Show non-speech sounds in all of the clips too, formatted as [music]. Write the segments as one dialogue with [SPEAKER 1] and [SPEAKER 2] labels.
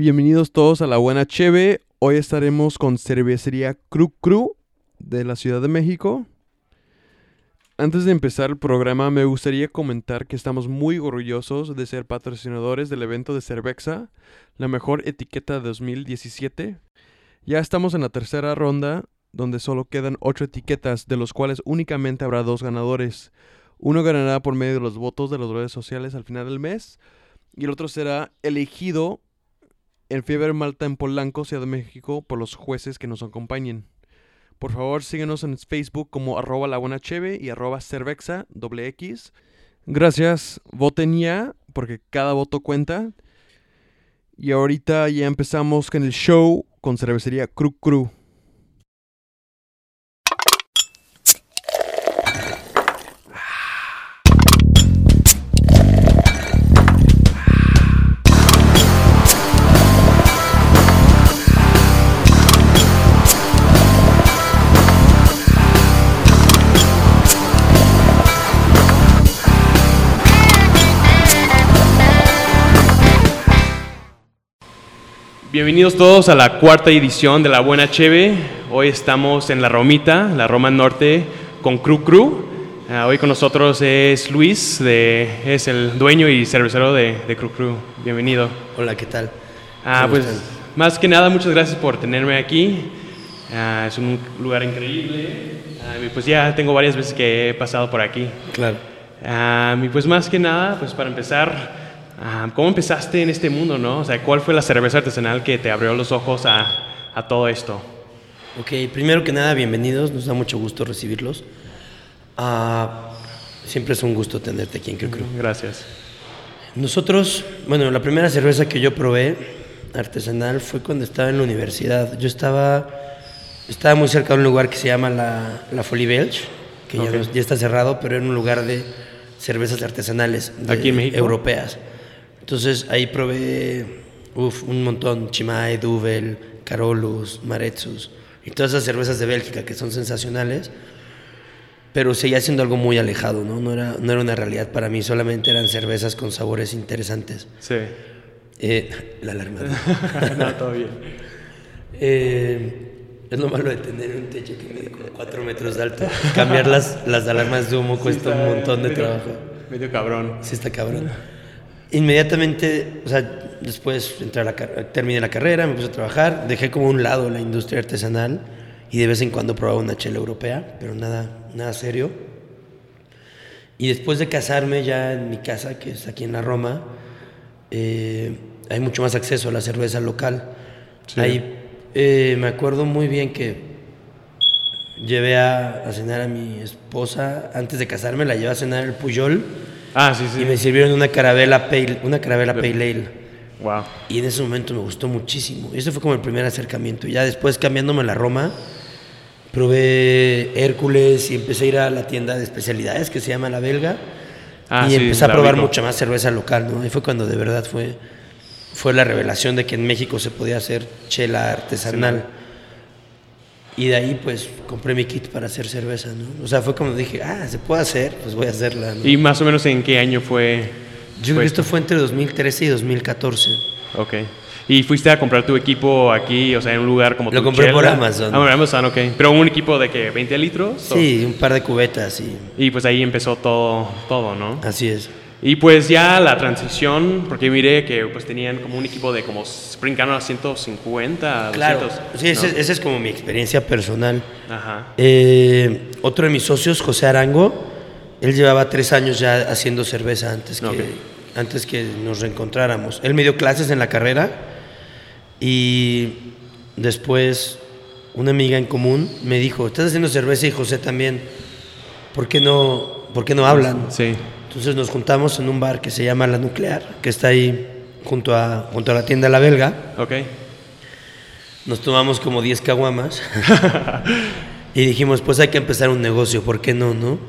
[SPEAKER 1] Bienvenidos todos a La Buena Cheve. Hoy estaremos con Cervecería Cru Cru de la Ciudad de México. Antes de empezar el programa, me gustaría comentar que estamos muy orgullosos de ser patrocinadores del evento de Cervexa, la mejor etiqueta de 2017. Ya estamos en la tercera ronda, donde solo quedan ocho etiquetas, de los cuales únicamente habrá dos ganadores. Uno ganará por medio de los votos de las redes sociales al final del mes, y el otro será elegido en Fiebre Malta en Polanco, Ciudad de México, por los jueces que nos acompañen. Por favor, síguenos en Facebook como arroba la buena cheve y arroba cervexa doble X. Gracias, voten ya, porque cada voto cuenta. Y ahorita ya empezamos con el show con cervecería Cru Cru. Bienvenidos todos a la cuarta edición de La Buena Cheve. Hoy estamos en La Romita, la Roma Norte, con Cru Cru. Ah, hoy con nosotros es Luis, de, es el dueño y cervecero de, de Cru Cru. Bienvenido.
[SPEAKER 2] Hola, ¿qué tal?
[SPEAKER 1] Ah,
[SPEAKER 2] ¿Cómo
[SPEAKER 1] pues
[SPEAKER 2] están?
[SPEAKER 1] más que nada, muchas gracias por tenerme aquí. Ah, es un lugar increíble. Y pues ya tengo varias veces que he pasado por aquí.
[SPEAKER 2] Claro.
[SPEAKER 1] Y pues más que nada, pues para empezar, ah, ¿cómo empezaste en este mundo, no? O sea, ¿cuál fue la cerveza artesanal que te abrió los ojos a, a todo esto?
[SPEAKER 2] Ok, primero que nada, bienvenidos. Nos da mucho gusto recibirlos. Ah, siempre es un gusto tenerte aquí en Cru.
[SPEAKER 1] Gracias.
[SPEAKER 2] Nosotros, bueno, la primera cerveza que yo probé artesanal fue cuando estaba en la universidad. Yo estaba, estaba muy cerca de un lugar que se llama la, la Folie Belge, que ya,
[SPEAKER 1] Ok.
[SPEAKER 2] no- ya está cerrado, pero era un lugar de cervezas artesanales de-
[SPEAKER 1] ¿Aquí en México?
[SPEAKER 2] europeas. Entonces ahí probé uf, un montón, Chimay, Duvel, Carolus, Maretsus y todas esas cervezas de Bélgica que son sensacionales pero seguía siendo algo muy alejado, ¿no? No era, no era una realidad para mí, solamente eran cervezas con sabores interesantes.
[SPEAKER 1] Sí.
[SPEAKER 2] Eh, la alarma. [laughs]
[SPEAKER 1] no, todo bien.
[SPEAKER 2] Eh, es lo malo de tener un techo que mide como 4 metros de alto. Cambiar las, las alarmas de humo cuesta un montón de
[SPEAKER 1] medio-
[SPEAKER 2] trabajo.
[SPEAKER 1] Medio cabrón.
[SPEAKER 2] Sí, está cabrón. Inmediatamente, o sea, después entré a la terminé la carrera, me puse a trabajar, dejé como a un lado la industria artesanal y de vez en cuando probaba una chela europea, pero nada, nada serio. Y después de casarme ya en mi casa, que es aquí en la Roma, eh, hay mucho más acceso a la cerveza local.
[SPEAKER 1] Sí.
[SPEAKER 2] Ahí eh, me acuerdo muy bien que llevé a, a cenar a mi esposa, antes de casarme la llevé a cenar el Puyol.
[SPEAKER 1] Ah, sí, sí.
[SPEAKER 2] Y me sirvieron una carabela pale, una carabela pale ale.
[SPEAKER 1] Wow.
[SPEAKER 2] Y en ese momento me gustó muchísimo. Y ese fue como el primer acercamiento. Y ya después cambiándome a la Roma, probé Hércules y empecé a ir a la tienda de especialidades que se llama La Belga.
[SPEAKER 1] Ah,
[SPEAKER 2] y
[SPEAKER 1] sí,
[SPEAKER 2] empecé a probar mucha más cerveza local, ¿no? Y fue cuando de verdad fue, fue la revelación de que en México se podía hacer chela artesanal. Y de ahí pues compré mi kit para hacer cerveza, ¿no? O sea, fue como dije, ah, se puede hacer, pues voy a hacerla, ¿no?
[SPEAKER 1] ¿Y más o menos en qué año fue?
[SPEAKER 2] Yo creo que esto fue entre 2013 y 2014.
[SPEAKER 1] Ok. ¿Y fuiste a comprar tu equipo aquí, o sea, en un lugar como
[SPEAKER 2] Lo compré por
[SPEAKER 1] chela?
[SPEAKER 2] Amazon.
[SPEAKER 1] Ah, por Amazon, ok. Pero un equipo de que 20 litros.
[SPEAKER 2] Sí, un par de cubetas y
[SPEAKER 1] Y pues ahí empezó todo, todo, ¿no?
[SPEAKER 2] así es.
[SPEAKER 1] Y pues ya la transición, porque miré que pues tenían como un equipo de como brincaron a 150,
[SPEAKER 2] Claro,
[SPEAKER 1] 200.
[SPEAKER 2] sí, esa es como mi experiencia personal.
[SPEAKER 1] Ajá.
[SPEAKER 2] Eh, otro de mis socios, José Arango, él llevaba tres años ya haciendo cerveza antes que, antes que nos reencontráramos. Él me dio clases en la carrera y después una amiga en común me dijo, estás haciendo cerveza y José también, ¿por qué no, por qué no hablan?
[SPEAKER 1] Sí.
[SPEAKER 2] Entonces nos juntamos en un bar que se llama La Nuclear, que está ahí junto a, junto a la tienda La Belga.
[SPEAKER 1] Ok.
[SPEAKER 2] Nos tomamos como 10 caguamas [laughs] y dijimos, pues hay que empezar un negocio, ¿por qué no, no?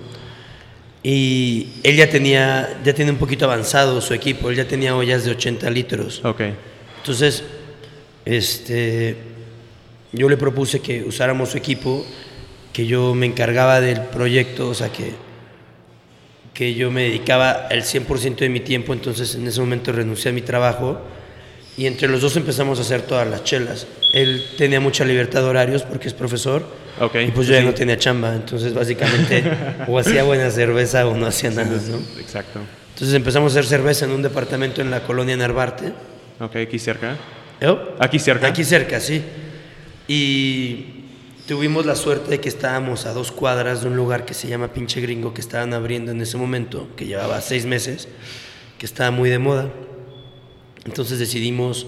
[SPEAKER 2] Y él ya tenía, ya tiene un poquito avanzado su equipo, él ya tenía ollas de 80 litros.
[SPEAKER 1] Ok.
[SPEAKER 2] Entonces, este, yo le propuse que usáramos su equipo, que yo me encargaba del proyecto, o sea, que, que yo me dedicaba el 100% de mi tiempo, entonces en ese momento renuncié a mi trabajo Y entre los dos empezamos a hacer todas las chelas. Él tenía mucha libertad de horarios porque es profesor.
[SPEAKER 1] Ok,
[SPEAKER 2] Y pues yo ya no tenía chamba. Entonces, básicamente, o hacía buena cerveza o no hacía nada, ¿no?
[SPEAKER 1] Exacto.
[SPEAKER 2] Entonces empezamos a hacer cerveza en un departamento en la colonia Narvarte.
[SPEAKER 1] Ok, aquí cerca.
[SPEAKER 2] ¿Eh?
[SPEAKER 1] Aquí cerca.
[SPEAKER 2] Aquí cerca, sí. Y tuvimos la suerte de que estábamos a dos cuadras de un lugar que se llama Pinche Gringo, que estaban abriendo en ese momento, que llevaba seis meses, que estaba muy de moda. Entonces decidimos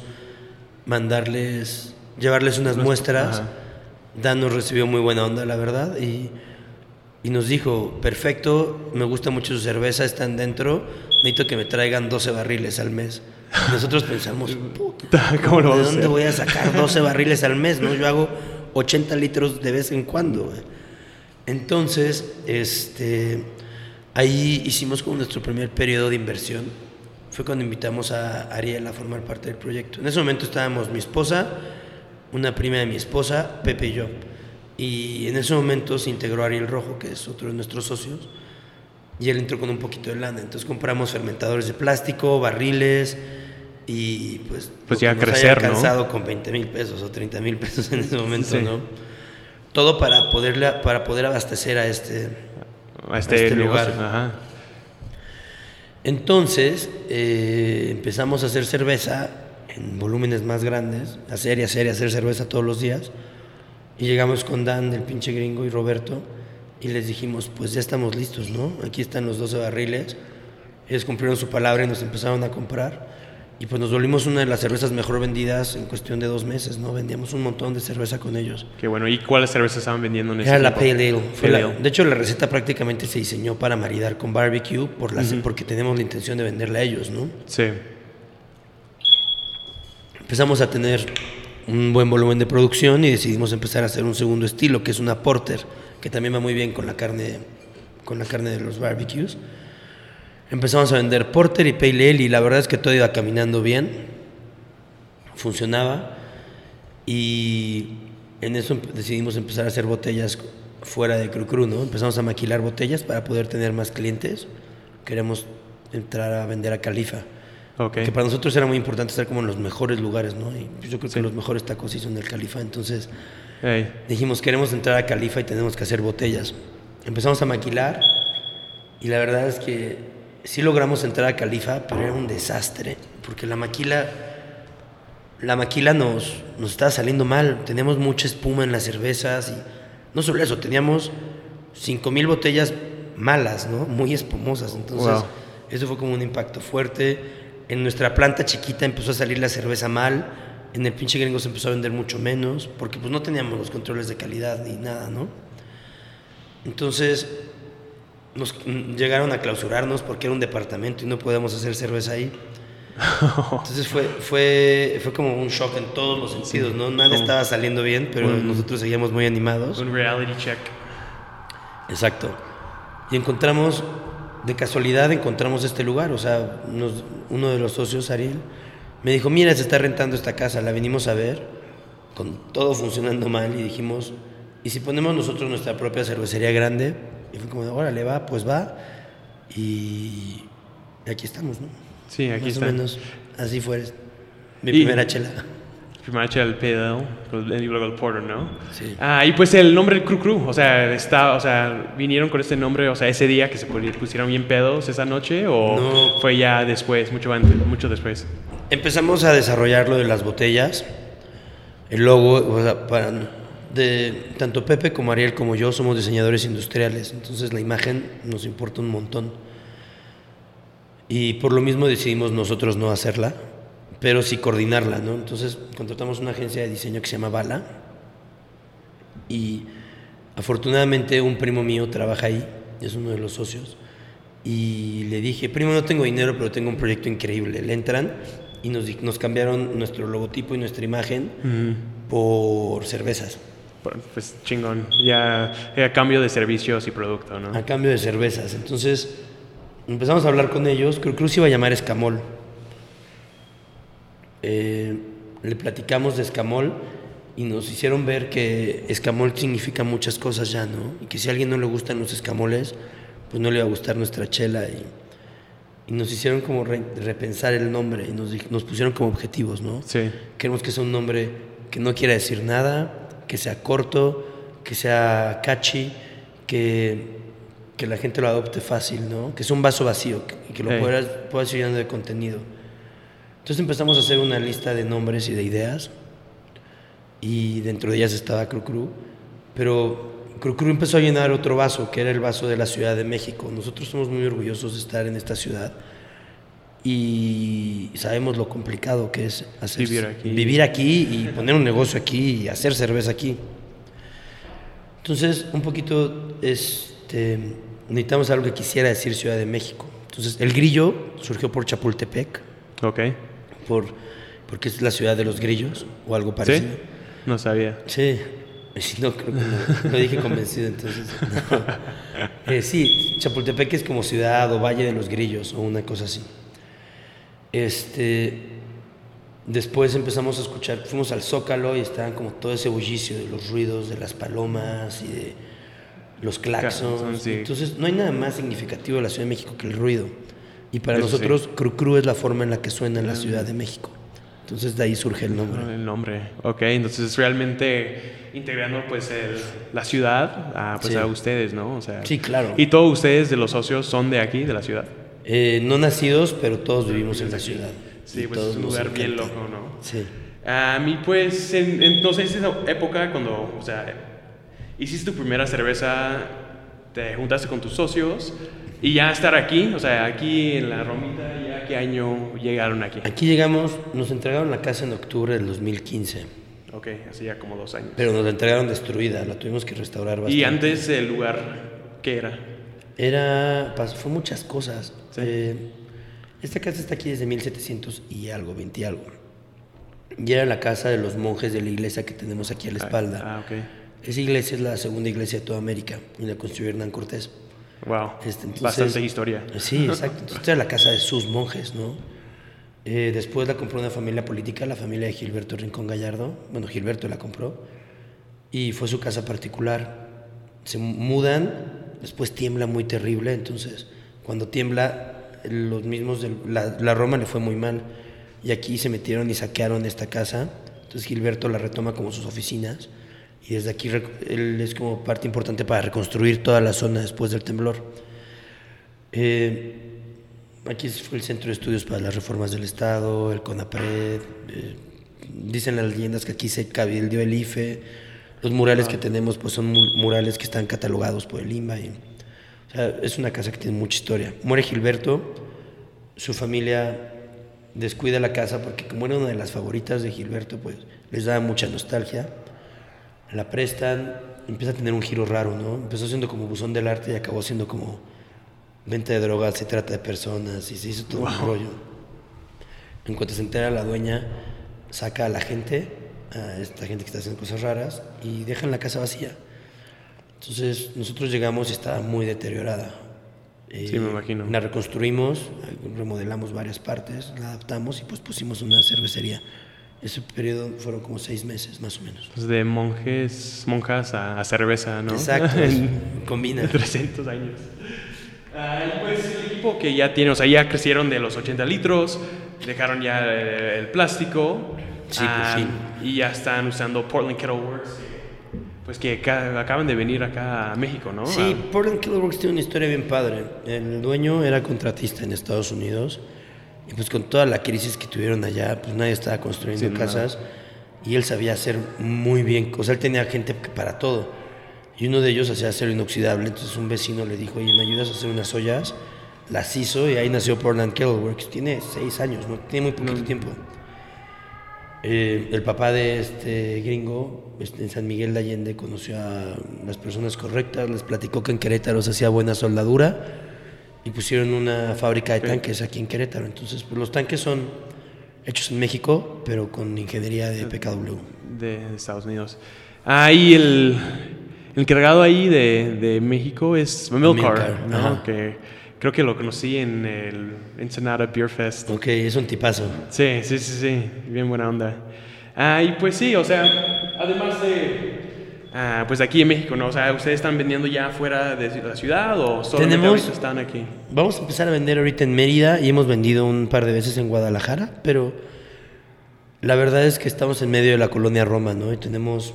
[SPEAKER 2] mandarles, llevarles unas muestras.
[SPEAKER 1] ajá.
[SPEAKER 2] Dan nos recibió muy buena onda, la verdad, y, y nos dijo, perfecto, me gusta mucho su cerveza, están dentro, necesito que me traigan 12 barriles al mes. Nosotros pensamos, [laughs] puta,
[SPEAKER 1] ¿Cómo lo
[SPEAKER 2] ¿de dónde voy a sacar 12 barriles al mes? ¿no? Yo hago 80 litros de vez en cuando. Entonces, este, ahí hicimos como nuestro primer periodo de inversión. Fue cuando invitamos a Ariel a formar parte del proyecto. En ese momento estábamos mi esposa, una prima de mi esposa, Pepe y yo. Y en ese momento se integró Ariel Rojo, que es otro de nuestros socios, y él entró con un poquito de lana. Entonces compramos fermentadores de plástico, barriles y pues...
[SPEAKER 1] Pues ya
[SPEAKER 2] nos haya
[SPEAKER 1] crecer, ¿no?
[SPEAKER 2] alcanzado con 20 mil pesos o 30 mil pesos en ese momento,
[SPEAKER 1] Sí.
[SPEAKER 2] ¿no? Todo para, poderle, para poder abastecer a este...
[SPEAKER 1] A este,
[SPEAKER 2] este
[SPEAKER 1] negocio.
[SPEAKER 2] lugar.
[SPEAKER 1] Ajá.
[SPEAKER 2] Entonces eh, empezamos a hacer cerveza en volúmenes más grandes, hacer y hacer y hacer cerveza todos los días. Y llegamos con Dan del pinche gringo y Roberto y les dijimos, pues ya estamos listos, ¿no? Aquí están los 12 barriles. Ellos cumplieron su palabra y nos empezaron a comprar. Y pues nos volvimos una de las cervezas mejor vendidas en cuestión de dos meses, ¿no? Vendíamos un montón de cerveza con ellos.
[SPEAKER 1] Qué bueno. ¿Y cuáles cervezas estaban vendiendo en ese
[SPEAKER 2] Era la? Pale Ale. Fue
[SPEAKER 1] Pale
[SPEAKER 2] la-
[SPEAKER 1] Ale.
[SPEAKER 2] de hecho, la receta prácticamente se diseñó para maridar con barbecue por la, porque tenemos la intención de venderla a ellos, ¿no?
[SPEAKER 1] Sí.
[SPEAKER 2] Empezamos a tener un buen volumen de producción y decidimos empezar a hacer un segundo estilo, que es una porter, que también va muy bien con la carne, con la carne de los barbecues. Empezamos a vender porter y pale ale y la verdad es que todo iba caminando bien, funcionaba y en eso decidimos empezar a hacer botellas fuera de Cru Cru, ¿no? Empezamos a maquilar botellas para poder tener más clientes. Queremos entrar a vender a Califa.
[SPEAKER 1] Ok.
[SPEAKER 2] Que para nosotros era muy importante estar como en los mejores lugares, ¿no? Y yo creo
[SPEAKER 1] Sí.
[SPEAKER 2] que los mejores tacos sí son del Califa. Entonces
[SPEAKER 1] Ey.
[SPEAKER 2] dijimos, queremos entrar a Califa y tenemos que hacer botellas. Empezamos a maquilar y la verdad es que sí logramos entrar a Califa, pero era un desastre, porque la maquila, la maquila nos, nos estaba saliendo mal. Teníamos mucha espuma en las cervezas y no solo eso, teníamos 5000 botellas malas, ¿no? Muy espumosas. Entonces,
[SPEAKER 1] Wow.
[SPEAKER 2] eso fue como un impacto fuerte. En nuestra planta chiquita empezó a salir la cerveza mal. En el pinche gringo se empezó a vender mucho menos, porque pues no teníamos los controles de calidad ni nada, ¿no? Entonces, nos llegaron a clausurarnos porque era un departamento y no podíamos hacer cerveza ahí. [laughs] Entonces fue, fue, fue como un shock en todos los sentidos, ¿no? Nada
[SPEAKER 1] Como
[SPEAKER 2] estaba saliendo bien, pero
[SPEAKER 1] un-
[SPEAKER 2] nosotros seguíamos muy animados.
[SPEAKER 1] Un reality check.
[SPEAKER 2] Exacto. Y encontramos, de casualidad encontramos este lugar, o sea, nos- uno de los socios, Ariel, me dijo, mira, se está rentando esta casa, la venimos a ver, con todo funcionando mal, y dijimos, ¿y si ponemos nosotros nuestra propia cervecería grande? Y fue como, órale, va, pues va, y aquí estamos, ¿no?
[SPEAKER 1] Sí, aquí
[SPEAKER 2] Más
[SPEAKER 1] está.
[SPEAKER 2] o menos, así fue mi
[SPEAKER 1] Y-
[SPEAKER 2] primera chela.
[SPEAKER 1] Primero echa el pedal y luego el porter, ¿no?
[SPEAKER 2] Sí.
[SPEAKER 1] Ah, y pues el nombre del Cru Cru, o sea, está, o sea, vinieron con este nombre, o sea, ese día que se pu- pusieron bien pedos esa noche o
[SPEAKER 2] No.
[SPEAKER 1] fue ya después, mucho antes, mucho después.
[SPEAKER 2] Empezamos a desarrollar lo de las botellas, el logo, o sea, para, de, tanto Pepe como Ariel como yo somos diseñadores industriales, entonces la imagen nos importa un montón. Y por lo mismo decidimos nosotros no hacerla, pero sí coordinarla, ¿no? Entonces contratamos una agencia de diseño que se llama Bala y afortunadamente un primo mío trabaja ahí, es uno de los socios, y le dije, primo, no tengo dinero, pero tengo un proyecto increíble. Le entran y nos, nos cambiaron nuestro logotipo y nuestra imagen por cervezas,
[SPEAKER 1] Pues chingón, ya, ya cambio de servicios y producto, ¿no?
[SPEAKER 2] a cambio de cervezas. Entonces empezamos a hablar con ellos, creo que se iba a llamar Escamol. Eh, le platicamos de Escamol y nos hicieron ver que Escamol significa muchas cosas ya, ¿no? Y que si a alguien no le gustan los escamoles, pues no le va a gustar nuestra chela. Y, y nos hicieron como re- repensar el nombre y nos, nos pusieron como objetivos, ¿no?
[SPEAKER 1] Sí.
[SPEAKER 2] Queremos que sea un nombre que no quiera decir nada, que sea corto, que sea catchy, que, que la gente lo adopte fácil, ¿no? Que sea un vaso vacío y que lo
[SPEAKER 1] Hey.
[SPEAKER 2] puedas, puedas ir llenando de contenido. Entonces empezamos a hacer una lista de nombres y de ideas y dentro de ellas estaba Cru Cru, pero Cru Cru empezó a llenar otro vaso, que era el vaso de la Ciudad de México. Nosotros somos muy orgullosos de estar en esta ciudad y sabemos lo complicado que es hacer,
[SPEAKER 1] Vivir aquí.
[SPEAKER 2] vivir aquí y poner un negocio aquí y hacer cerveza aquí. Entonces, un poquito este, necesitamos algo que quisiera decir Ciudad de México. Entonces, el grillo surgió por Chapultepec,
[SPEAKER 1] Ok.
[SPEAKER 2] por, porque es la ciudad de los grillos o algo
[SPEAKER 1] ¿Sí?
[SPEAKER 2] parecido.
[SPEAKER 1] No sabía.
[SPEAKER 2] Sí, [laughs] Sí, no, creo que no, lo dije convencido, entonces. no. [laughs] Eh, sí, Chapultepec es como ciudad o Valle de los Grillos o una cosa así. Este, después empezamos a escuchar, fuimos al Zócalo y estaban como todo ese bullicio de los ruidos de las palomas y de los claxons.
[SPEAKER 1] Sí.
[SPEAKER 2] Entonces, no hay nada más significativo de la Ciudad de México que el ruido. Y para
[SPEAKER 1] Eso sí.
[SPEAKER 2] nosotros, Cru Cru es la forma en la que suena en la Ciudad de México. Entonces, de ahí surge el nombre.
[SPEAKER 1] El nombre. Ok, entonces realmente integrando pues el- la ciudad a, pues,
[SPEAKER 2] Sí.
[SPEAKER 1] a ustedes, ¿no? O sea,
[SPEAKER 2] Sí, claro.
[SPEAKER 1] Y todos ustedes de los socios son de aquí, de la ciudad.
[SPEAKER 2] Eh, no nacidos, pero todos vivimos en la ciudad.
[SPEAKER 1] Sí, pues
[SPEAKER 2] todos
[SPEAKER 1] es un lugar bien loco, ¿no?
[SPEAKER 2] Sí.
[SPEAKER 1] A mí pues, en, en- no sé, esa época cuando, o sea, hiciste tu primera cerveza, te juntaste con tus socios y ya estar aquí, o sea, aquí en la Romita, ¿ya qué año llegaron aquí?
[SPEAKER 2] Aquí llegamos, nos entregaron la casa en octubre del 2015,
[SPEAKER 1] Ok, hace ya como dos años.
[SPEAKER 2] pero nos la entregaron destruida, la tuvimos que restaurar bastante.
[SPEAKER 1] Y antes el lugar, ¿qué era?
[SPEAKER 2] Era, pas- fue muchas cosas.
[SPEAKER 1] Sí.
[SPEAKER 2] Eh, esta casa está aquí desde 1700 y algo, 20 y algo. Y era la casa de los monjes de la iglesia que tenemos aquí a la espalda.
[SPEAKER 1] Ah, ok.
[SPEAKER 2] Esa iglesia es la segunda iglesia de toda América y la construyó Hernán Cortés.
[SPEAKER 1] Wow.
[SPEAKER 2] Este, entonces-
[SPEAKER 1] Bastante historia.
[SPEAKER 2] Sí, exacto. Entonces, esta era la casa de sus monjes, ¿no? Eh, después la compró una familia política, la familia de Gilberto Rincón Gallardo. Bueno, Gilberto la compró. Y fue su casa particular. Se mudan, después tiembla muy terrible. Entonces, cuando tiembla, los mismos de la, la Roma le fue muy mal. Y aquí se metieron y saquearon esta casa. Entonces, Gilberto la retoma como sus oficinas. Y desde aquí él es como parte importante para reconstruir toda la zona después del temblor. Eh, aquí fue el Centro de Estudios para las Reformas del Estado, el CONAPRED. eh, dicen las leyendas que aquí se cabildió el IFE. Los murales que tenemos pues son mu- murales que están catalogados por el INBA. y- o sea, es una casa que tiene mucha historia. Muere Gilberto, su familia descuida la casa porque como era una de las favoritas de Gilberto, pues les daba mucha nostalgia. La prestan, empieza a tener un giro raro, ¿no? Empezó siendo como buzón del arte y acabó siendo como venta de drogas, se trata de personas y se hizo todo un rollo. En cuanto se entera la dueña, saca a la gente, a esta gente que está haciendo cosas raras, y dejan la casa vacía. Entonces nosotros llegamos y estaba muy deteriorada. Eh,
[SPEAKER 1] Sí, me imagino.
[SPEAKER 2] La reconstruimos, remodelamos varias partes, la adaptamos y pues pusimos una cervecería. Ese periodo fueron como seis meses más o menos.
[SPEAKER 1] Pues de monjes, monjas a, a cerveza, ¿no?
[SPEAKER 2] Exacto, [laughs]
[SPEAKER 1] En-
[SPEAKER 2] combina. [laughs]
[SPEAKER 1] de 300 años. Ah, y pues el equipo que ya tiene, o sea, ya crecieron de los 80 litros, dejaron ya el, el plástico.
[SPEAKER 2] Sí,
[SPEAKER 1] ah,
[SPEAKER 2] fin.
[SPEAKER 1] Y ya están usando Portland Kettle Works. Pues que ca- acaban de venir acá a México, ¿no?
[SPEAKER 2] Sí, Portland Killer Works tiene una historia bien padre. El dueño era contratista en Estados Unidos y pues con toda la crisis que tuvieron allá, pues nadie estaba construyendo
[SPEAKER 1] Sí,
[SPEAKER 2] casas y él sabía hacer muy bien, o sea, él tenía gente para todo. Y uno de ellos hacía acero inoxidable, entonces un vecino le dijo, oye, ¿me ayudas a hacer unas ollas? Las hizo y ahí nació Portland Kettle Works. Tiene seis años, ¿no? Tiene muy poquito tiempo. Eh, el papá de este gringo, este, en San Miguel de Allende, conoció a las personas correctas, les platicó que en Querétaro se hacía buena soldadura y pusieron una fábrica de tanques aquí en Querétaro. Entonces, pues, los tanques son hechos en México, pero con ingeniería de PKW.
[SPEAKER 1] de, Estados Unidos. Ah, y el, el encargado ahí de, de México es Milcar,
[SPEAKER 2] Milcar,
[SPEAKER 1] ¿no? Que creo que lo conocí en el Ensenada Beer Fest.
[SPEAKER 2] Ok, es un tipazo.
[SPEAKER 1] Sí, sí, sí, sí, bien buena onda. Ah, y pues sí, o sea, además de, ah, pues aquí en México, ¿no? O sea, ¿ustedes están vendiendo ya fuera de la ciudad o solamente
[SPEAKER 2] Tenemos-
[SPEAKER 1] ahorita están aquí?
[SPEAKER 2] Vamos a empezar a vender ahorita en Mérida y hemos vendido un par de veces en Guadalajara, pero la verdad es que estamos en medio de la colonia Roma, ¿no? Y tenemos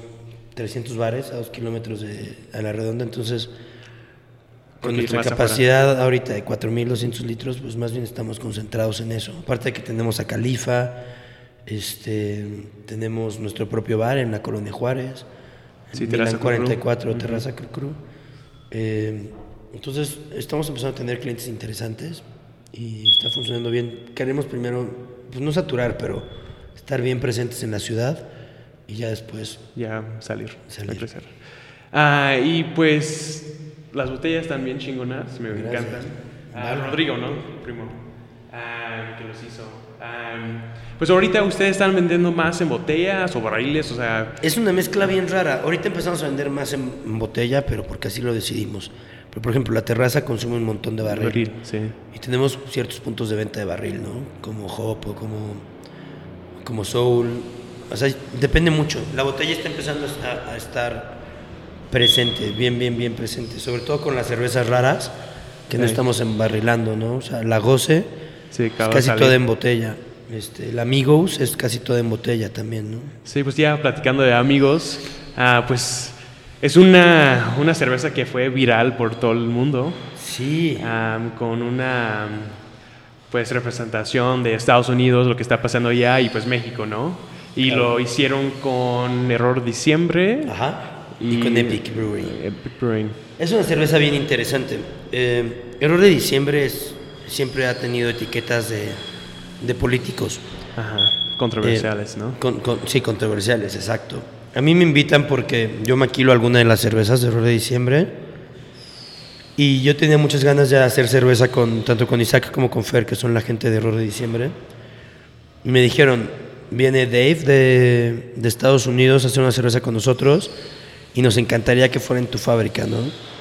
[SPEAKER 2] 300 bares a dos kilómetros de, a la redonda, entonces con nuestra capacidad ahorita de 4.200 litros, pues más bien estamos concentrados en eso. Aparte de que tenemos a Califa, este, tenemos nuestro propio bar en la colonia Juárez, en
[SPEAKER 1] Sí,
[SPEAKER 2] Milán
[SPEAKER 1] Terraza Cru Cru.
[SPEAKER 2] 44, Terraza Cru Cru. Eh, entonces, estamos empezando a tener clientes interesantes y está funcionando bien. Queremos primero, pues no saturar, pero estar bien presentes en la ciudad y ya después.
[SPEAKER 1] Ya salir,
[SPEAKER 2] Salir.
[SPEAKER 1] Ah, y pues las botellas están bien chingonas, me
[SPEAKER 2] Gracias.
[SPEAKER 1] encantan. Ah. Rodrigo, ¿no? Primo. Ah, que los hizo. Ah, pues ahorita ustedes están vendiendo más en botellas o barriles, o sea,
[SPEAKER 2] Es una mezcla bien rara. Ahorita empezamos a vender más en, en botella, pero porque así lo decidimos. Pero, por ejemplo, la terraza consume un montón de barril.
[SPEAKER 1] barril, sí.
[SPEAKER 2] Y tenemos ciertos puntos de venta de barril, ¿no? Como Hop o como, como Soul. O sea, depende mucho. La botella está empezando a, a estar presente, bien, bien, bien presente. Sobre todo con las cervezas raras, que no estamos embarrilando, ¿no? O sea, la Goce
[SPEAKER 1] Sí,
[SPEAKER 2] es casi toda en botella. Este, la Amigos es casi toda en botella también, ¿no?
[SPEAKER 1] Sí, pues ya platicando de amigos, ah, pues es una, una cerveza que fue viral por todo el mundo,
[SPEAKER 2] Sí.
[SPEAKER 1] con una pues representación de Estados Unidos, lo que está pasando allá y pues México, ¿no? Y lo hicieron con Error Diciembre
[SPEAKER 2] Ajá. Y, con Epic Brewing.
[SPEAKER 1] Epic Brewing.
[SPEAKER 2] Es una cerveza bien interesante. Eh, Error de Diciembre es- siempre ha tenido etiquetas de, de políticos.
[SPEAKER 1] Ajá, controversiales,
[SPEAKER 2] Eh,
[SPEAKER 1] ¿no?
[SPEAKER 2] con- con- sí, controversiales, exacto. A mí me invitan porque yo maquilo alguna de las cervezas de Error de Diciembre. Y yo tenía muchas ganas de hacer cerveza con, tanto con Isaac como con Fer, que son la gente de Error de Diciembre. Y me dijeron, viene Dave de, de Estados Unidos a hacer una cerveza con nosotros y nos encantaría que fuera en tu fábrica, ¿no?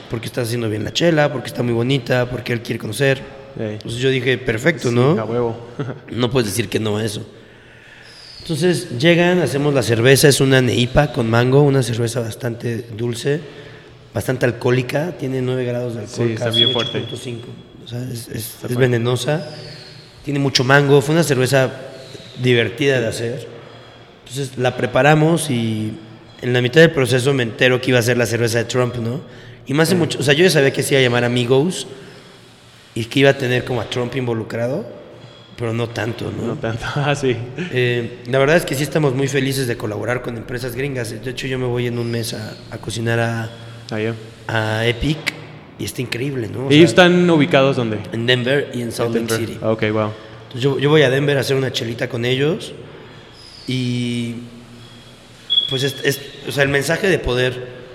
[SPEAKER 2] Porque estás haciendo bien la chela, porque está muy bonita, porque él quiere conocer.
[SPEAKER 1] Ey.
[SPEAKER 2] Entonces yo dije, perfecto,
[SPEAKER 1] Sí,
[SPEAKER 2] ¿no?
[SPEAKER 1] A huevo. [laughs]
[SPEAKER 2] No puedes decir que no a eso. Entonces llegan, hacemos la cerveza, es una neipa con mango, una cerveza bastante dulce, bastante alcohólica, tiene 9 grados de alcohol,
[SPEAKER 1] Sí, está
[SPEAKER 2] casi
[SPEAKER 1] bien fuerte.
[SPEAKER 2] 8.5. O sea, es, es- es venenosa, tiene mucho mango, fue una cerveza divertida de hacer. Entonces la preparamos y en la mitad del proceso me entero que iba a ser la cerveza de Trump, ¿no? Y más de mucho, o sea, yo ya sabía que se iba a llamar Amigos y que iba a tener como a Trump involucrado, pero no tanto, ¿no?
[SPEAKER 1] No tanto. [laughs] Ah, sí.
[SPEAKER 2] Eh, la verdad es que sí estamos muy felices de colaborar con empresas gringas. De hecho, yo me voy en un mes a, a cocinar a,
[SPEAKER 1] Ah, ya.
[SPEAKER 2] a Epic y está increíble, ¿no? O
[SPEAKER 1] ¿Ellos
[SPEAKER 2] sea,
[SPEAKER 1] están ubicados dónde?
[SPEAKER 2] en Denver y en Salt Lake. City.
[SPEAKER 1] Ok, wow.
[SPEAKER 2] Entonces, yo, yo voy a Denver a hacer una chelita con ellos y pues es, es- o sea, el mensaje de poder,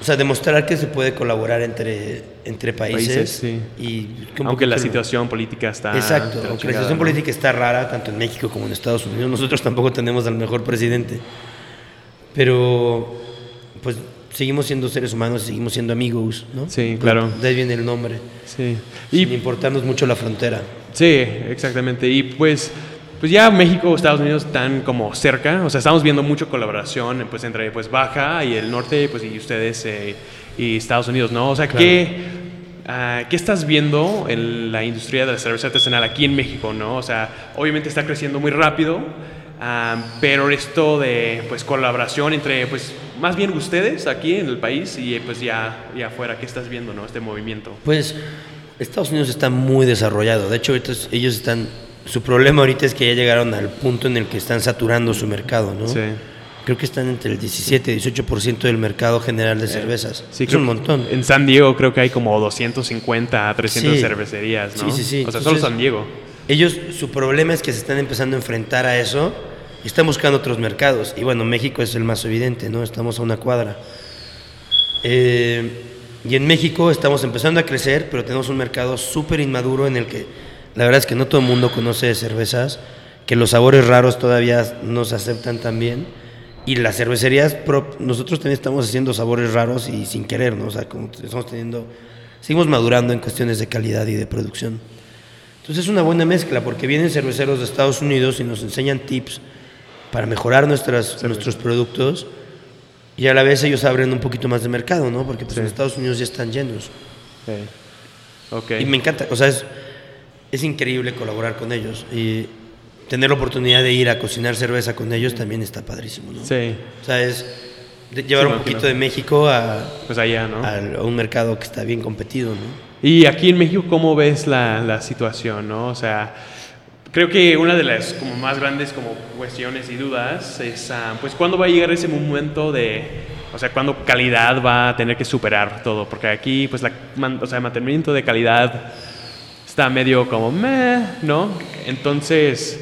[SPEAKER 2] o sea, demostrar que se puede colaborar entre, entre países,
[SPEAKER 1] Países, sí.
[SPEAKER 2] y que un
[SPEAKER 1] Aunque la situación política está...
[SPEAKER 2] Exacto, aunque la situación
[SPEAKER 1] ¿no?
[SPEAKER 2] política está rara, tanto en México como en Estados Unidos, nosotros tampoco tenemos al mejor presidente. Pero, pues, seguimos siendo seres humanos seguimos siendo amigos, ¿no?
[SPEAKER 1] Sí, claro.
[SPEAKER 2] De ahí viene el nombre.
[SPEAKER 1] Sí.
[SPEAKER 2] Sin
[SPEAKER 1] Y,
[SPEAKER 2] importarnos mucho la frontera.
[SPEAKER 1] sí, exactamente. Y pues, pues ya México, Estados Unidos están como cerca. O sea, estamos viendo mucha colaboración pues, entre pues, Baja y el norte pues, y ustedes eh, y Estados Unidos, ¿no? O sea,
[SPEAKER 2] Claro.
[SPEAKER 1] ¿qué, ah, ¿qué estás viendo en la industria de la cerveza artesanal aquí en México, no? O sea, obviamente está creciendo muy rápido. ah, pero esto de pues colaboración entre pues más bien ustedes aquí en el país y pues ya, ya afuera, ¿qué estás viendo, no? Este movimiento.
[SPEAKER 2] Pues, Estados Unidos está muy desarrollado. De hecho, ellos están. Su problema ahorita es que ya llegaron al punto en el que están saturando su mercado, ¿no?
[SPEAKER 1] Sí.
[SPEAKER 2] Creo que están entre el 17 y 18% del mercado general de cervezas.
[SPEAKER 1] Sí,
[SPEAKER 2] es un montón.
[SPEAKER 1] En San Diego creo que hay como 250 a 300
[SPEAKER 2] Sí.
[SPEAKER 1] cervecerías, ¿no?
[SPEAKER 2] Sí, sí, sí.
[SPEAKER 1] O sea, solo San Diego.
[SPEAKER 2] Ellos, su problema es que se están empezando a enfrentar a eso y están buscando otros mercados. Y bueno, México es el más evidente, ¿no? Estamos a una cuadra. Eh, y en México estamos empezando a crecer, pero tenemos un mercado súper inmaduro en el que la verdad es que no todo el mundo conoce de cervezas, que los sabores raros todavía no se aceptan tan bien. Y las cervecerías, nosotros también estamos haciendo sabores raros y sin querer, ¿no? O sea, como estamos teniendo, seguimos madurando en cuestiones de calidad y de producción. Entonces es una buena mezcla porque vienen cerveceros de Estados Unidos y nos enseñan tips para mejorar nuestras, nuestros productos Y a la vez ellos abren un poquito más de mercado, ¿no? Porque pues,
[SPEAKER 1] Sí.
[SPEAKER 2] en Estados Unidos ya están llenos.
[SPEAKER 1] Ok.
[SPEAKER 2] Y me encanta, o sea, es, es increíble colaborar con ellos. Y tener la oportunidad de ir a cocinar cerveza con ellos también está padrísimo, ¿no?
[SPEAKER 1] Sí,
[SPEAKER 2] O sea, es llevar
[SPEAKER 1] Sí,
[SPEAKER 2] un poquito de México a,
[SPEAKER 1] pues allá, ¿no?
[SPEAKER 2] a un mercado que está bien competido, ¿no?
[SPEAKER 1] Y aquí en México, ¿cómo ves la, la situación, no? O sea, creo que una de las como más grandes como cuestiones y dudas es, ah, pues, ¿cuándo va a llegar ese momento de, o sea, cuándo calidad va a tener que superar todo? Porque aquí, pues, la, man- o sea, mantenimiento de calidad está medio como, meh, ¿no? Entonces,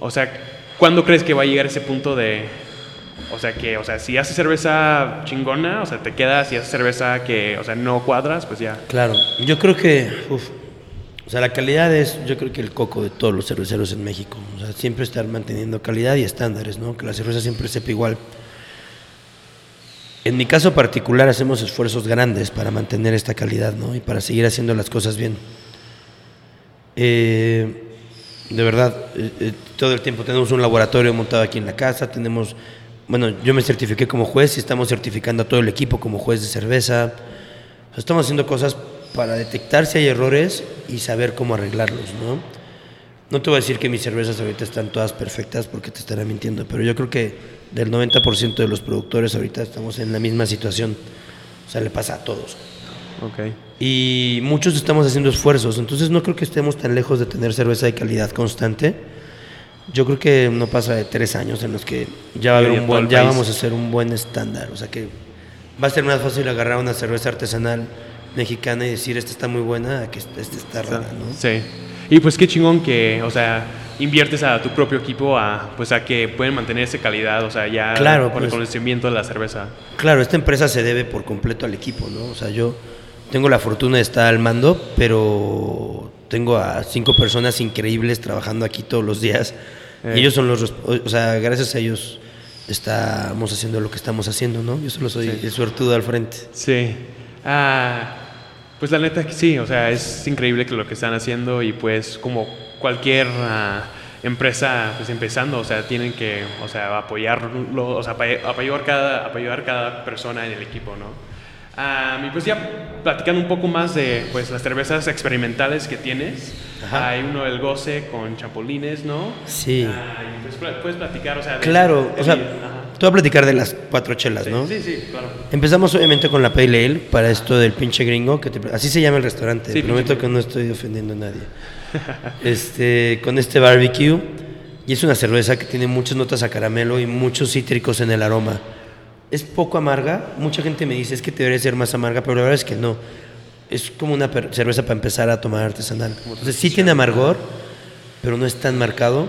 [SPEAKER 1] o sea, ¿cuándo crees que va a llegar ese punto de, o sea, que, o sea, si haces cerveza chingona, o sea, te quedas, si haces cerveza que, o sea, no cuadras, pues ya.
[SPEAKER 2] Claro, yo creo que, uf, o sea, la calidad es, yo creo que el coco de todos los cerveceros en México. O sea, siempre estar manteniendo calidad y estándares, ¿no? Que la cerveza siempre sepa igual. En mi caso particular hacemos esfuerzos grandes para mantener esta calidad, ¿no? Y para seguir haciendo las cosas bien. Eh, de verdad, eh, eh, todo el tiempo tenemos un laboratorio montado aquí en la casa, tenemos, bueno, yo me certifiqué como juez y estamos certificando a todo el equipo como juez de cerveza. Estamos haciendo cosas para detectar si hay errores y saber cómo arreglarlos, ¿no? No te voy a decir que mis cervezas ahorita están todas perfectas porque te estaré mintiendo, pero yo creo que del 90% de los productores ahorita estamos en la misma situación. O sea, le pasa a todos.
[SPEAKER 1] Ok.
[SPEAKER 2] Y muchos estamos haciendo esfuerzos, entonces no creo que estemos tan lejos de tener cerveza de calidad constante. Yo creo que no pasa de tres años en los que ya, va a haber un buen, ya vamos a hacer un buen estándar. O sea que va a ser más fácil agarrar una cerveza artesanal mexicana y decir esta está muy buena que esta esta está rara, ¿no?
[SPEAKER 1] Sí. Y pues qué chingón que, o sea, inviertes a tu propio equipo a, pues a que pueden mantener esa calidad, o sea, ya
[SPEAKER 2] Claro,
[SPEAKER 1] con el
[SPEAKER 2] pues.
[SPEAKER 1] conocimiento de la cerveza.
[SPEAKER 2] Claro, esta empresa se debe por completo al equipo, ¿no? O sea, yo tengo la fortuna de estar al mando, pero tengo a cinco personas increíbles trabajando aquí todos los días.
[SPEAKER 1] Eh.
[SPEAKER 2] Y ellos son los... O sea, gracias a ellos estamos haciendo lo que estamos haciendo, ¿no? Yo solo soy
[SPEAKER 1] Sí.
[SPEAKER 2] el suertudo al frente.
[SPEAKER 1] Sí. Ah, pues la neta que sí, o sea, es increíble que lo que están haciendo y pues como cualquier ah, empresa pues empezando, o sea, tienen que, o sea, apoyarlo, o sea, apoy- apoyar cada, apoyar cada persona en el equipo, ¿no? Ah, y pues ya platicando un poco más de pues las cervezas experimentales que tienes,
[SPEAKER 2] Ajá.
[SPEAKER 1] hay uno del goce con chapulines, ¿no?
[SPEAKER 2] Sí.
[SPEAKER 1] Ah, y pues puedes platicar, o sea, de-
[SPEAKER 2] Claro,
[SPEAKER 1] de-
[SPEAKER 2] o sea, te voy a platicar de las cuatro chelas,
[SPEAKER 1] Sí,
[SPEAKER 2] ¿no?
[SPEAKER 1] sí, sí, claro.
[SPEAKER 2] Empezamos obviamente con la Pale Ale para esto del pinche gringo, que te- así se llama el restaurante.
[SPEAKER 1] Sí,
[SPEAKER 2] Prometo que no estoy ofendiendo a nadie. [laughs] este, con este barbecue. Y es una cerveza que tiene muchas notas a caramelo y muchos cítricos en el aroma. Es poco amarga. Mucha gente me dice es que debería ser más amarga, pero la verdad es que no. Es como una cerveza para empezar a tomar artesanal. Entonces sí tiene amargor, pero no es tan marcado.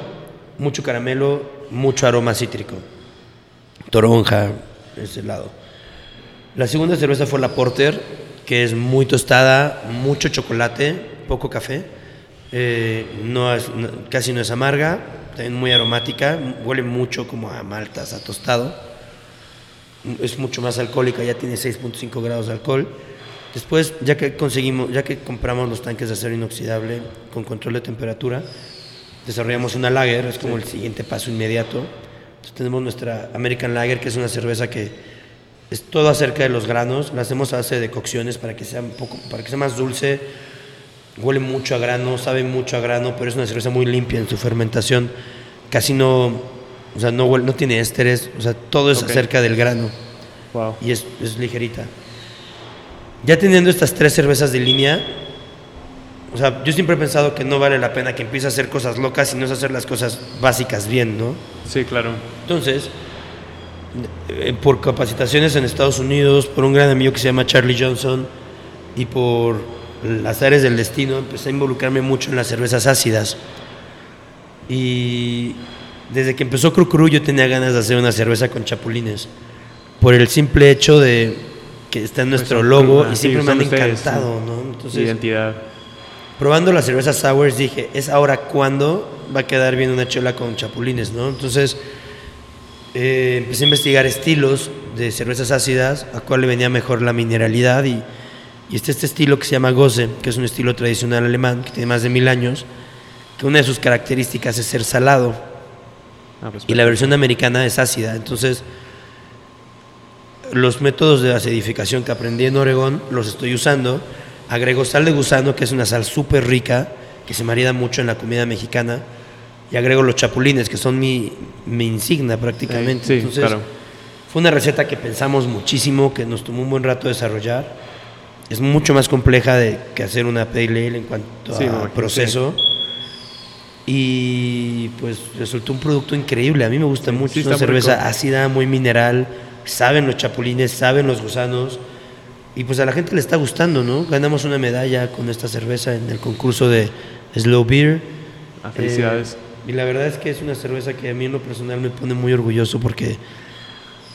[SPEAKER 2] Mucho caramelo, mucho aroma cítrico. Toronja, ese lado. La segunda cerveza fue la Porter, que es muy tostada, mucho chocolate, poco café. Eh, no es- no- casi no es amarga, también muy aromática, huele mucho como a maltas, a tostado. Es mucho más alcohólica, ya tiene 6.5 grados de alcohol. Después, ya que conseguimos, ya que compramos los tanques de acero inoxidable con control de temperatura, desarrollamos una lager, es como el siguiente paso inmediato. Entonces, tenemos nuestra American Lager, que es una cerveza que es todo acerca de los granos, la hacemos a base de cocciones para que sea un poco, para que sea más dulce, huele mucho a grano, sabe mucho a grano, pero es una cerveza muy limpia en su fermentación, casi no, o sea, no, no tiene ésteres, o sea, todo es
[SPEAKER 1] Ok.
[SPEAKER 2] acerca del grano
[SPEAKER 1] Wow.
[SPEAKER 2] y es, es ligerita. Ya teniendo estas tres cervezas de línea, o sea, yo siempre he pensado que no vale la pena que empiece a hacer cosas locas y no es hacer las cosas básicas bien, ¿no?
[SPEAKER 1] Sí, claro.
[SPEAKER 2] Entonces, eh, por capacitaciones en Estados Unidos, por un gran amigo que se llama Charlie Johnson y por las áreas del destino, empecé a involucrarme mucho en las cervezas ácidas. Y desde que empezó Cru Cru yo tenía ganas de hacer una cerveza con chapulines. Por el simple hecho de que está en nuestro
[SPEAKER 1] Pues,
[SPEAKER 2] logo
[SPEAKER 1] ah,
[SPEAKER 2] y
[SPEAKER 1] sí,
[SPEAKER 2] siempre me
[SPEAKER 1] son
[SPEAKER 2] han
[SPEAKER 1] ustedes,
[SPEAKER 2] encantado,
[SPEAKER 1] sí.
[SPEAKER 2] ¿no? Entonces,
[SPEAKER 1] Identidad.
[SPEAKER 2] probando las cervezas sours dije, es ahora cuando va a quedar bien una chela con chapulines, ¿no? Entonces eh, empecé a investigar estilos de cervezas ácidas, a cuál le venía mejor la mineralidad y, y este, este estilo que se llama Gose, que es un estilo tradicional alemán que tiene más de mil años, que una de sus características es ser salado
[SPEAKER 1] Ah, pues,
[SPEAKER 2] y la versión americana es ácida. Entonces, los métodos de acidificación que aprendí en Oregón los estoy usando. Agrego sal de gusano, que es una sal súper rica, que se marida mucho en la comida mexicana. Y agrego los chapulines, que son mi, mi insignia prácticamente.
[SPEAKER 1] Sí,
[SPEAKER 2] Entonces,
[SPEAKER 1] claro.
[SPEAKER 2] fue una receta que pensamos muchísimo, que nos tomó un buen rato desarrollar. Es mucho más compleja de, que hacer una pale ale en cuanto
[SPEAKER 1] Sí,
[SPEAKER 2] a proceso. Y pues resultó un producto increíble. A mí me gusta
[SPEAKER 1] Sí,
[SPEAKER 2] mucho.
[SPEAKER 1] sí
[SPEAKER 2] es una cerveza
[SPEAKER 1] rico.
[SPEAKER 2] ácida, muy mineral. Saben los chapulines, saben los gusanos. Y pues a la gente le está gustando, ¿no? Ganamos una medalla con esta cerveza en el concurso de Slow Beer.
[SPEAKER 1] Ah, felicidades.
[SPEAKER 2] Eh, y la verdad es que es una cerveza que a mí en lo personal me pone muy orgulloso porque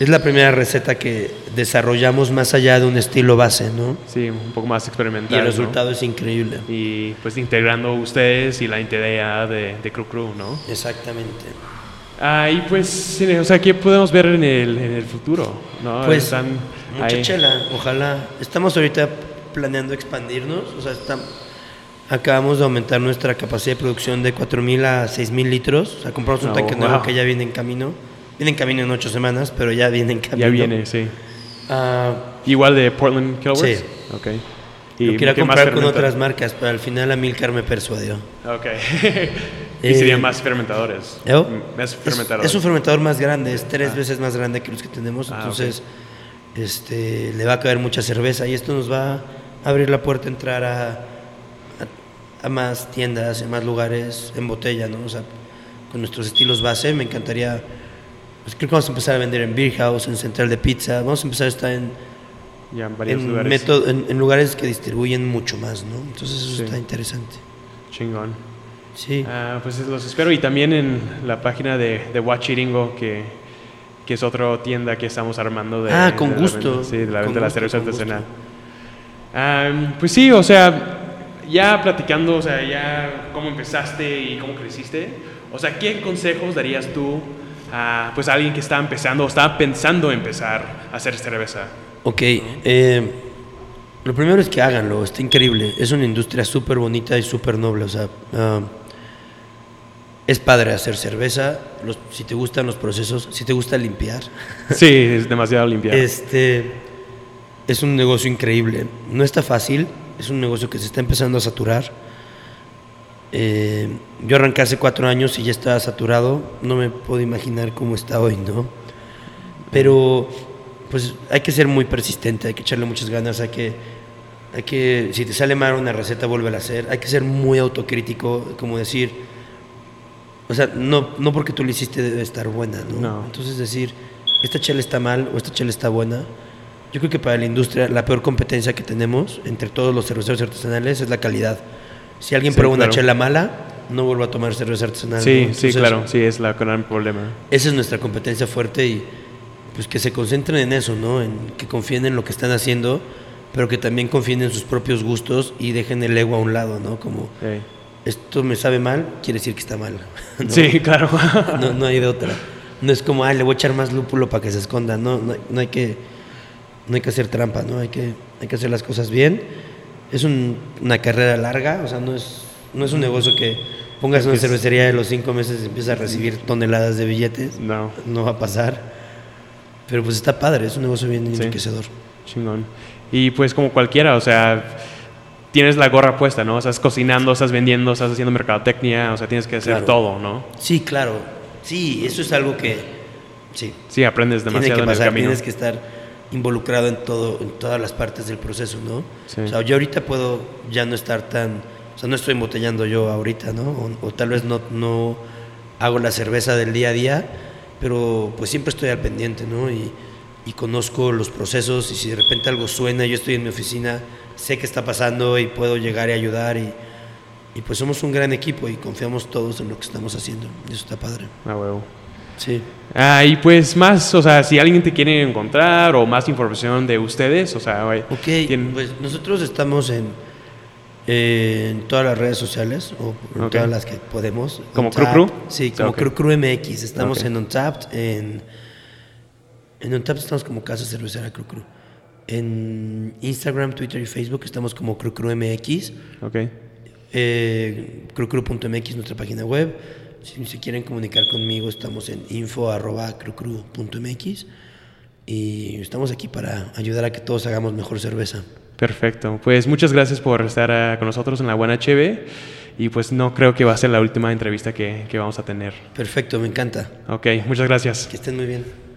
[SPEAKER 2] es la primera receta que desarrollamos más allá de un estilo base, ¿no?
[SPEAKER 1] Sí, un poco más
[SPEAKER 2] Y
[SPEAKER 1] experimental.
[SPEAKER 2] el
[SPEAKER 1] ¿no?
[SPEAKER 2] resultado es increíble.
[SPEAKER 1] Y pues integrando ustedes y la idea de, de Cru Cru, ¿no?
[SPEAKER 2] Exactamente.
[SPEAKER 1] Ah, y pues, o sea, ¿qué podemos ver en el, en el futuro? ¿no?
[SPEAKER 2] Pues
[SPEAKER 1] Están
[SPEAKER 2] mucha
[SPEAKER 1] ahí.
[SPEAKER 2] chela, ojalá. Estamos ahorita planeando expandirnos, o sea, estam- acabamos de aumentar nuestra capacidad de producción de 4.000 a 6.000 litros, o sea, compramos un
[SPEAKER 1] Oh,
[SPEAKER 2] tanque nuevo
[SPEAKER 1] wow.
[SPEAKER 2] que ya viene en camino. Viene en camino en ocho semanas, pero ya viene en camino.
[SPEAKER 1] Ya viene, sí.
[SPEAKER 2] Ah,
[SPEAKER 1] Igual de Portland Kilowatts.
[SPEAKER 2] Sí.
[SPEAKER 1] Ok.
[SPEAKER 2] lo quería comprar con otras marcas, pero al final Amilcar me persuadió.
[SPEAKER 1] Ok. [laughs] y
[SPEAKER 2] Eh,
[SPEAKER 1] serían más fermentadores.
[SPEAKER 2] ¿Eh?
[SPEAKER 1] Mm, Más
[SPEAKER 2] Es,
[SPEAKER 1] fermentadores.
[SPEAKER 2] es un fermentador más grande, es tres veces más grande que los que tenemos,
[SPEAKER 1] Ah,
[SPEAKER 2] entonces este, le va a caber mucha cerveza y esto nos va a abrir la puerta a entrar a, a, a más tiendas, en más lugares, en botella, ¿no? O sea, con nuestros estilos base, me encantaría, pues creo que vamos a empezar a vender en Beer House, en Central de Pizza, vamos a empezar a estar en,
[SPEAKER 1] ya en varios
[SPEAKER 2] en,
[SPEAKER 1] lugares.
[SPEAKER 2] método- en- en lugares que distribuyen mucho más, ¿no? Entonces eso
[SPEAKER 1] Sí.
[SPEAKER 2] está interesante.
[SPEAKER 1] Chingón.
[SPEAKER 2] Sí.
[SPEAKER 1] Ah, pues los espero. Y también en la página de, de Huachiringo, que, que es otra tienda que estamos armando. De,
[SPEAKER 2] Ah, con
[SPEAKER 1] de la
[SPEAKER 2] gusto.
[SPEAKER 1] venta- sí, de la venta de la cerveza artesanal. Ah, pues sí, o sea, ya platicando, o sea, ya cómo empezaste y cómo creciste. O sea, ¿qué consejos darías tú a pues, a alguien que está empezando o está pensando empezar a hacer cerveza?
[SPEAKER 2] Ok, eh, lo primero es que háganlo, está increíble. Es una industria súper bonita y súper noble. O sea, ah, es padre hacer cerveza. los- si te gustan los procesos, si te gusta limpiar, [laughs]
[SPEAKER 1] Sí, es demasiado limpiar.
[SPEAKER 2] este es un negocio increíble. No está fácil, es un negocio que se está empezando a saturar. Eh, yo arranqué hace cuatro años y ya estaba saturado. No me puedo imaginar cómo está hoy, ¿no? Pero pues hay que ser muy persistente, hay que echarle muchas ganas, hay que, hay que si te sale mal una receta, vuelve a hacer. Hay que ser muy autocrítico, como decir, o sea, no, no porque tú lo hiciste debe estar buena, ¿no?
[SPEAKER 1] No.
[SPEAKER 2] Entonces decir, esta chela está mal o esta chela está buena. Yo creo que para la industria la peor competencia que tenemos entre todos los cerveceros artesanales es la calidad. Si alguien
[SPEAKER 1] Sí,
[SPEAKER 2] prueba una
[SPEAKER 1] claro.
[SPEAKER 2] chela mala, no vuelva a tomar cerveza artesanal.
[SPEAKER 1] sí,
[SPEAKER 2] ¿no?
[SPEAKER 1] sí,
[SPEAKER 2] Entonces,
[SPEAKER 1] claro, sí, es la gran problema.
[SPEAKER 2] esa es nuestra competencia fuerte y pues que se concentren en eso, ¿no? En que confíen en lo que están haciendo, pero que también confíen en sus propios gustos y dejen el ego a un lado, ¿no? Como
[SPEAKER 1] Sí.
[SPEAKER 2] esto me sabe mal, quiere decir que está mal. [laughs] ¿no?
[SPEAKER 1] Sí, claro.
[SPEAKER 2] No, no hay de otra. No es como, ah, le voy a echar más lúpulo para que se esconda. No, no, no hay que no hay que hacer trampa, ¿no? Hay que, hay que hacer las cosas bien. Es un- una carrera larga, o sea, no es, no es un negocio que pongas una cervecería de los cinco meses y empiezas a recibir toneladas de billetes
[SPEAKER 1] no,
[SPEAKER 2] no va a pasar. Pero pues está padre, es un negocio bien
[SPEAKER 1] Sí.
[SPEAKER 2] enriquecedor.
[SPEAKER 1] chingón. Y pues como cualquiera, o sea, tienes la gorra puesta, ¿no? Estás cocinando, estás vendiendo, estás haciendo mercadotecnia, o sea, tienes que hacer
[SPEAKER 2] Claro.
[SPEAKER 1] todo, ¿no?
[SPEAKER 2] Sí, claro. Sí, eso es algo que sí,
[SPEAKER 1] Sí, aprendes
[SPEAKER 2] tiene
[SPEAKER 1] demasiado
[SPEAKER 2] que
[SPEAKER 1] en el
[SPEAKER 2] pasar,
[SPEAKER 1] camino.
[SPEAKER 2] tienes que estar involucrado en todo, en todas las partes del proceso, ¿no?
[SPEAKER 1] Sí.
[SPEAKER 2] O sea, yo ahorita puedo ya no estar tan, o sea, no estoy embotellando yo ahorita, ¿no? O, o tal vez no, no hago la cerveza del día a día, pero pues siempre estoy al pendiente, ¿no? Y, y conozco los procesos y si de repente algo suena, yo estoy en mi oficina, sé qué está pasando y puedo llegar y ayudar y, y pues somos un gran equipo y confiamos todos en lo que estamos haciendo. Y eso está padre.
[SPEAKER 1] Ah, huevo.
[SPEAKER 2] Sí.
[SPEAKER 1] Ah, y pues más, o sea, si alguien te quiere encontrar o más información de ustedes, o sea, güey,
[SPEAKER 2] Ok,
[SPEAKER 1] tienen-
[SPEAKER 2] pues nosotros estamos en, en todas las redes sociales, o en todas las que podemos.
[SPEAKER 1] ¿Como
[SPEAKER 2] Untappd,
[SPEAKER 1] Cru Cru?
[SPEAKER 2] Sí, como
[SPEAKER 1] Ok.
[SPEAKER 2] Cru Cru MX. Estamos en Untapped, en, en Untapped estamos como Casa Cervecera Cru Cru. En Instagram, Twitter y Facebook estamos como Cru Cru MX.
[SPEAKER 1] ok.
[SPEAKER 2] Eh, crucru.mx, nuestra página web. Si se quieren comunicar conmigo, estamos en info.crucru.mx. y estamos aquí para ayudar a que todos hagamos mejor cerveza.
[SPEAKER 1] Perfecto. Pues muchas gracias por estar ah, con nosotros en la Buena HB y pues no creo que va a ser la última entrevista que, que vamos a tener.
[SPEAKER 2] Perfecto, me encanta.
[SPEAKER 1] Ok, muchas gracias.
[SPEAKER 2] Que estén muy bien.